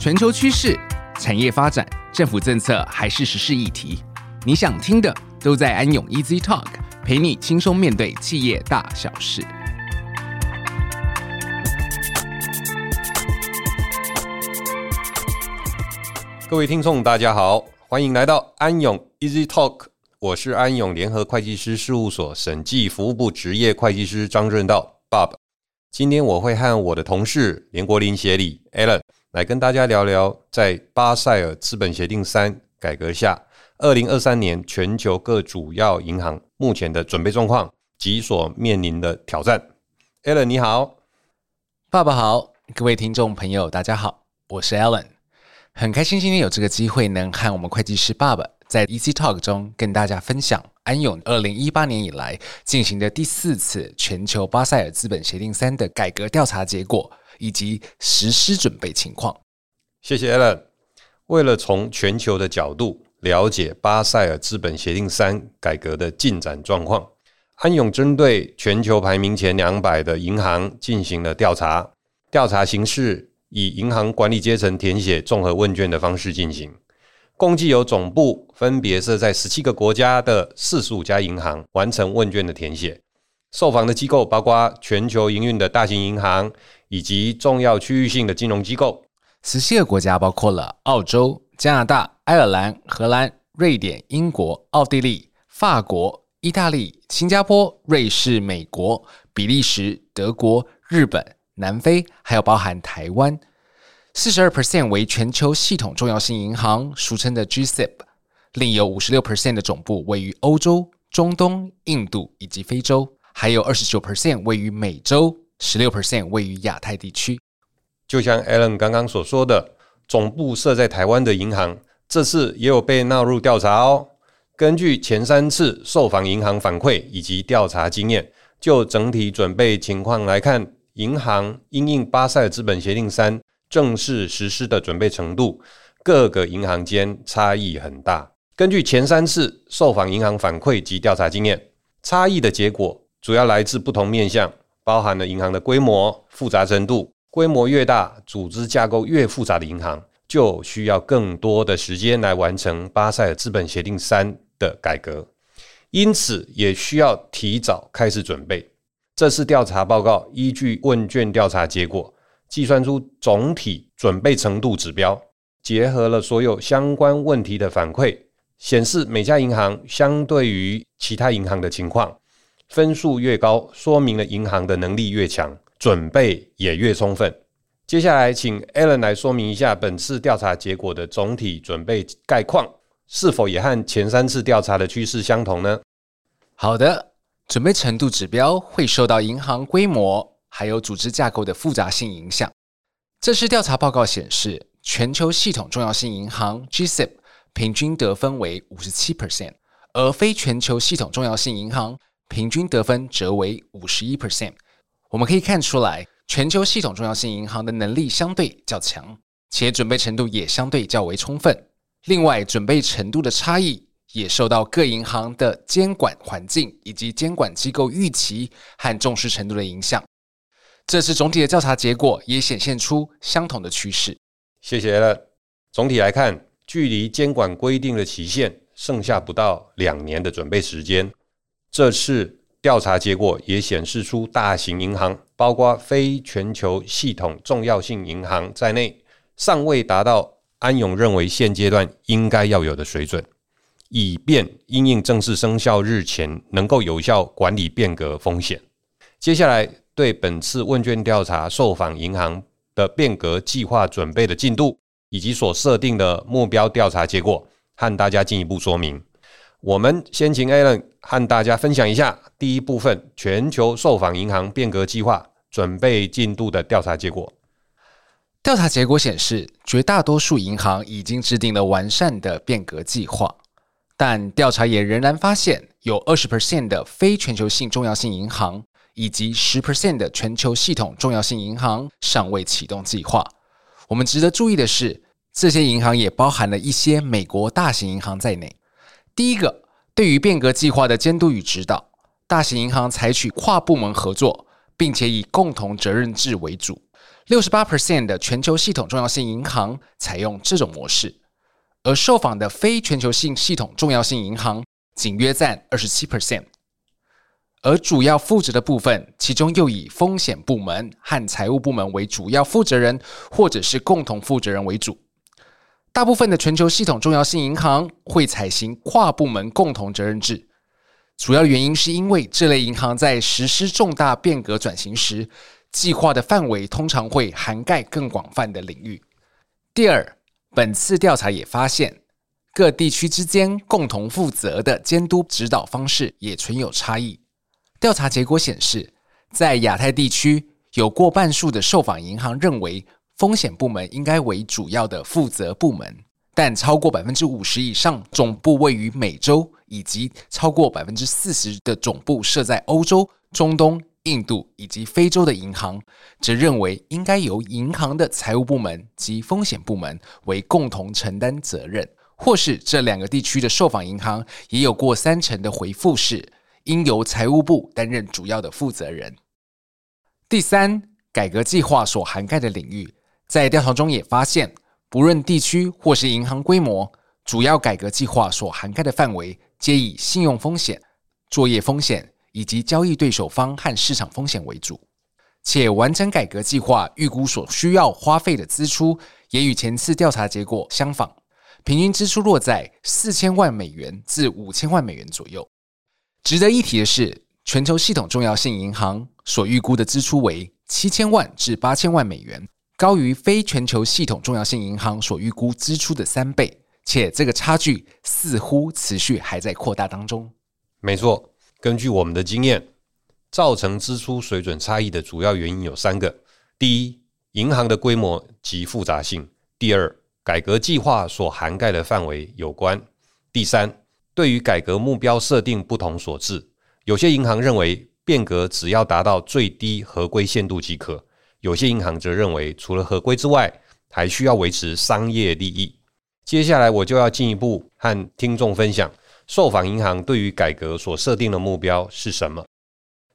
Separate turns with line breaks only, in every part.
全球趋势、产业发展、政府政策还是时事议题，你想听的都在安永 Easy Talk，陪你轻松面对企业大小事。
各位听众，大家好，欢迎来到安永 Easy Talk，我是安永联合会计师事务所审计服务部职业会计师张润道 Bob。今天我会和我的同事连国林协理 Alan 来跟大家聊聊，在巴塞尔资本协定三改革下，二零二三年全球各主要银行目前的准备状况及所面临的挑战。Alan 你好，
爸爸好，各位听众朋友大家好，我是 Alan，很开心今天有这个机会能和我们会计师爸爸在 Easy Talk 中跟大家分享。安永二零一八年以来进行的第四次全球巴塞尔资本协定三的改革调查结果以及实施准备情况。
谢谢 Alan。为了从全球的角度了解巴塞尔资本协定三改革的进展状况，安永针对全球排名前两百的银行进行了调查。调查形式以银行管理阶层填写综合问卷的方式进行。共计有总部分别设在十七个国家的四十五家银行完成问卷的填写，受访的机构包括全球营运的大型银行以及重要区域性的金融机构。
十七个国家包括了澳洲、加拿大、爱尔兰、荷兰、瑞典、英国、奥地利、法国、意大利、新加坡、瑞士、美国、比利时、德国、日本、南非，还有包含台湾。四十二 percent 为全球系统重要性银行，俗称的 GSIB，另有五十六 percent 的总部位于欧洲、中东、印度以及非洲，还有二十九 percent 位于美洲，十六 percent 位于亚太地区。
就像 Alan 刚刚所说的，总部设在台湾的银行，这次也有被纳入调查哦。根据前三次受访银行反馈以及调查经验，就整体准备情况来看，银行因应巴塞资本协定三。正式实施的准备程度，各个银行间差异很大。根据前三次受访银行反馈及调查经验，差异的结果主要来自不同面向，包含了银行的规模、复杂程度。规模越大，组织架构越复杂的银行，就需要更多的时间来完成巴塞尔资本协定三的改革，因此也需要提早开始准备。这次调查报告依据问卷调查结果。计算出总体准备程度指标，结合了所有相关问题的反馈，显示每家银行相对于其他银行的情况，分数越高，说明了银行的能力越强，准备也越充分。接下来，请 Alan 来说明一下本次调查结果的总体准备概况，是否也和前三次调查的趋势相同呢？
好的，准备程度指标会受到银行规模。还有组织架构的复杂性影响。这次调查报告显示，全球系统重要性银行 （G-SIB） 平均得分为五十七 percent，而非全球系统重要性银行平均得分则为五十一 percent。我们可以看出来，全球系统重要性银行的能力相对较强，且准备程度也相对较为充分。另外，准备程度的差异也受到各银行的监管环境以及监管机构预期和重视程度的影响。这次总体的调查结果也显现出相同的趋势。
谢谢了。总体来看，距离监管规定的期限剩下不到两年的准备时间。这次调查结果也显示出，大型银行，包括非全球系统重要性银行在内，尚未达到安永认为现阶段应该要有的水准，以便因应正式生效日前能够有效管理变革风险。接下来。对本次问卷调查受访银行的变革计划准备的进度，以及所设定的目标调查结果，和大家进一步说明。我们先请 Alan 和大家分享一下第一部分全球受访银行变革计划准备进度的调查结果。
调查结果显示，绝大多数银行已经制定了完善的变革计划，但调查也仍然发现有二十 percent 的非全球性重要性银行。以及十 percent 的全球系统重要性银行尚未启动计划。我们值得注意的是，这些银行也包含了一些美国大型银行在内。第一个，对于变革计划的监督与指导，大型银行采取跨部门合作，并且以共同责任制为主，六十八 percent 的全球系统重要性银行采用这种模式，而受访的非全球性系统重要性银行仅约占二十七 percent。而主要负责的部分，其中又以风险部门和财务部门为主要负责人，或者是共同负责人为主。大部分的全球系统重要性银行会采行跨部门共同责任制，主要原因是因为这类银行在实施重大变革转型时，计划的范围通常会涵盖更广泛的领域。第二，本次调查也发现，各地区之间共同负责的监督指导方式也存有差异。调查结果显示，在亚太地区，有过半数的受访银行认为风险部门应该为主要的负责部门，但超过百分之五十以上总部位于美洲，以及超过百分之四十的总部设在欧洲、中东、印度以及非洲的银行，则认为应该由银行的财务部门及风险部门为共同承担责任，或是这两个地区的受访银行也有过三成的回复是。应由财务部担任主要的负责人。第三，改革计划所涵盖的领域，在调查中也发现，不论地区或是银行规模，主要改革计划所涵盖的范围皆以信用风险、作业风险以及交易对手方和市场风险为主。且完成改革计划预估所需要花费的支出，也与前次调查结果相仿，平均支出落在四千万美元至五千万美元左右。值得一提的是，全球系统重要性银行所预估的支出为七千万至八千万美元，高于非全球系统重要性银行所预估支出的三倍，且这个差距似乎持续还在扩大当中。
没错，根据我们的经验，造成支出水准差异的主要原因有三个：第一，银行的规模及复杂性；第二，改革计划所涵盖的范围有关；第三。对于改革目标设定不同所致，有些银行认为变革只要达到最低合规限度即可；有些银行则认为除了合规之外，还需要维持商业利益。接下来我就要进一步和听众分享受访银行对于改革所设定的目标是什么。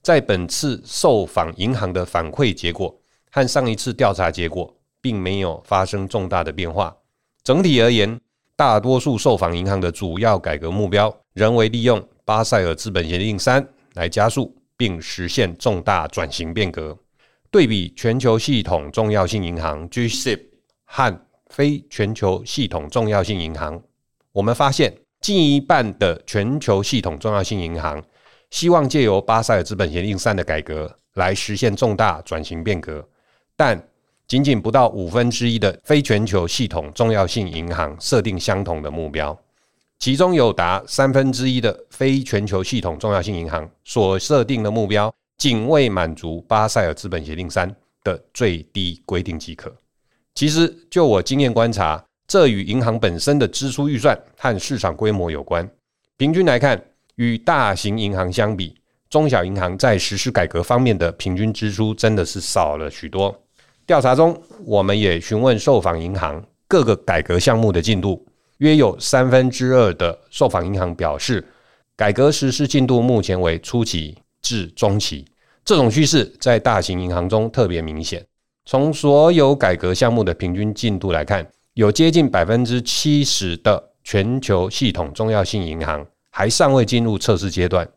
在本次受访银行的反馈结果和上一次调查结果并没有发生重大的变化。整体而言，大多数受访银行的主要改革目标仍为利用巴塞尔资本协定三来加速并实现重大转型变革。对比全球系统重要性银行 （G-SIB） 和非全球系统重要性银行，我们发现近一半的全球系统重要性银行希望借由巴塞尔资本协定三的改革来实现重大转型变革，但仅仅不到五分之一的非全球系统重要性银行设定相同的目标，其中有达三分之一的非全球系统重要性银行所设定的目标，仅为满足巴塞尔资本协定三的最低规定即可。其实，就我经验观察，这与银行本身的支出预算和市场规模有关。平均来看，与大型银行相比，中小银行在实施改革方面的平均支出真的是少了许多。调查中，我们也询问受访银行各个改革项目的进度，约有三分之二的受访银行表示，改革实施进度目前为初期至中期。这种趋势在大型银行中特别明显。从所有改革项目的平均进度来看，有接近百分之七十的全球系统重要性银行还尚未进入测试阶段，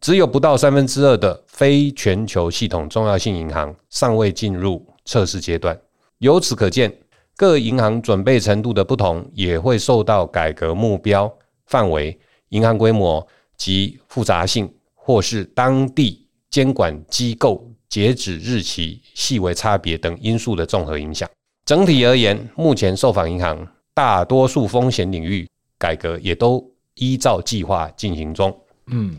只有不到三分之二的非全球系统重要性银行尚未进入。测试阶段，由此可见，各银行准备程度的不同，也会受到改革目标范围、银行规模及复杂性，或是当地监管机构截止日期细微差别等因素的综合影响。整体而言，目前受访银行大多数风险领域改革也都依照计划进行中。嗯。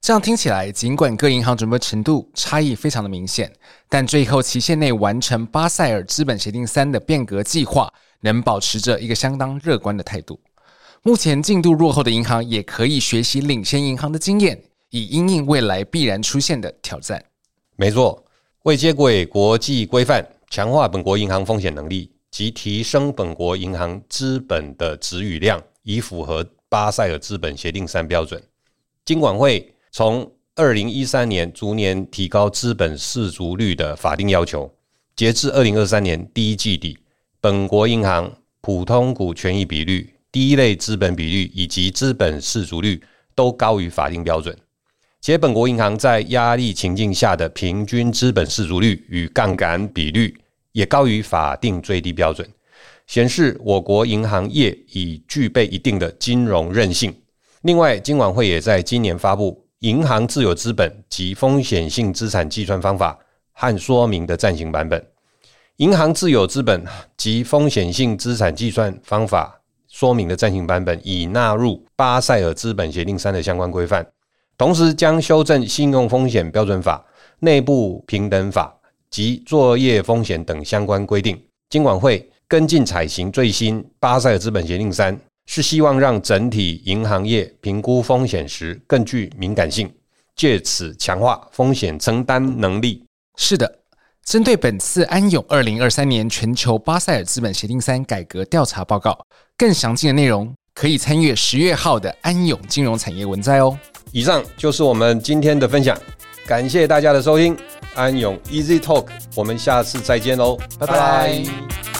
这样听起来，尽管各银行准备程度差异非常的明显，但最后期限内完成巴塞尔资本协定三的变革计划，能保持着一个相当乐观的态度。目前进度落后的银行也可以学习领先银行的经验，以应应未来必然出现的挑战。
没错，为接轨国际规范，强化本国银行风险能力及提升本国银行资本的质与量，以符合巴塞尔资本协定三标准，金管会。从二零一三年逐年提高资本适足率的法定要求，截至二零二三年第一季底，本国银行普通股权益比率、第一类资本比率以及资本适足率都高于法定标准，且本国银行在压力情境下的平均资本市足率与杠杆比率也高于法定最低标准，显示我国银行业已具备一定的金融韧性。另外，金管会也在今年发布《银行自有资本及风险性资产计算方法》和说明的暂行版本。银行自有资本及风险性资产计算方法说明的暂行版本已纳入巴塞尔资本协定三的相关规范，同时将修正信用风险标准法、内部平等法及作业风险等相关规定。金管会跟进采行最新巴塞尔资本协定三，是希望让整体银行业评估风险时更具敏感性，借此强化风险承担能力。
是的。针对本次安永二零二三年全球巴塞尔资本协定三改革调查报告，更详尽的内容可以参阅十月号的安永金融产业文摘哦。
以上就是我们今天的分享，感谢大家的收听，安永 Easy Talk，我们下次再见喽，拜拜。